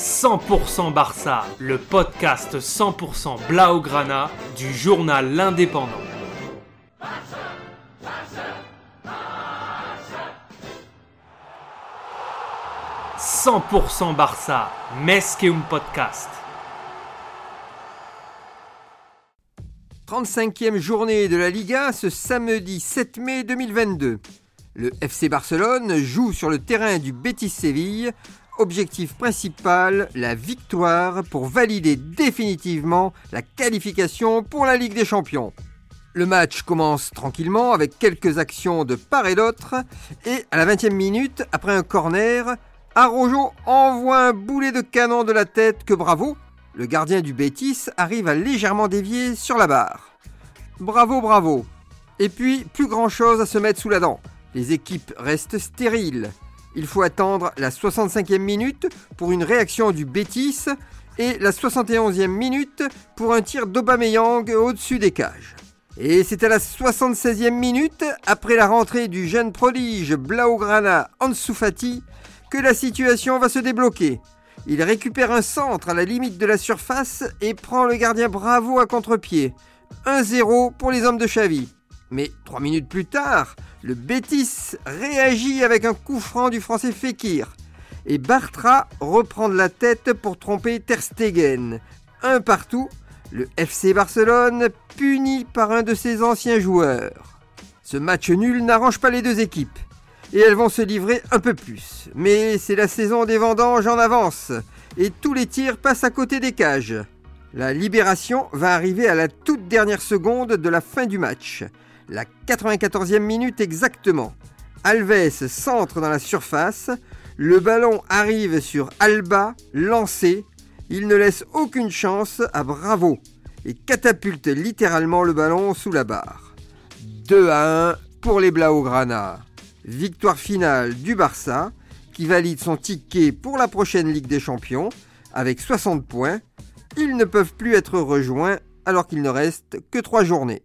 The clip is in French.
100% Barça, le podcast 100% Blaugrana du journal L'Indépendant. « 100% Barça, Mesqueum Podcast. 35e journée de la Liga ce samedi 7 mai 2022. Le FC Barcelone joue sur le terrain du Betis Séville objectif principal, la victoire pour valider définitivement la qualification pour la Ligue des Champions. Le match commence tranquillement avec quelques actions de part et d'autre et à la 20e minute, après un corner, Arrojo envoie un boulet de canon de la tête que Bravo, le gardien du Bétis, arrive à légèrement dévier sur la barre. Bravo, bravo. Et puis, plus grand chose à se mettre sous la dent. Les équipes restent stériles. Il faut attendre la 65e minute pour une réaction du Bétis et la 71e minute pour un tir d'Aubameyang au-dessus des cages. Et c'est à la 76e minute, après la rentrée du jeune prodige Blaugrana Ansu Fati, que la situation va se débloquer. Il récupère un centre à la limite de la surface et prend le gardien Bravo à contre-pied. 1-0 pour les hommes de Xavi. Mais trois minutes plus tard, le Bétis réagit avec un coup franc du français Fekir. Et Bartra reprend de la tête pour tromper Ter Stegen. Un partout, le FC Barcelone puni par un de ses anciens joueurs. Ce match nul n'arrange pas les deux équipes. Et elles vont se livrer un peu plus. Mais c'est la saison des vendanges en avance. Et tous les tirs passent à côté des cages. La libération va arriver à la toute dernière seconde de la fin du match. La 94e minute exactement. Alves centre dans la surface. Le ballon arrive sur Alba, lancé. Il ne laisse aucune chance à Bravo et catapulte littéralement le ballon sous la barre. 2 à 1 pour les Blaugrana. Victoire finale du Barça qui valide son ticket pour la prochaine Ligue des Champions avec 60 points. Ils ne peuvent plus être rejoints alors qu'il ne reste que 3 journées.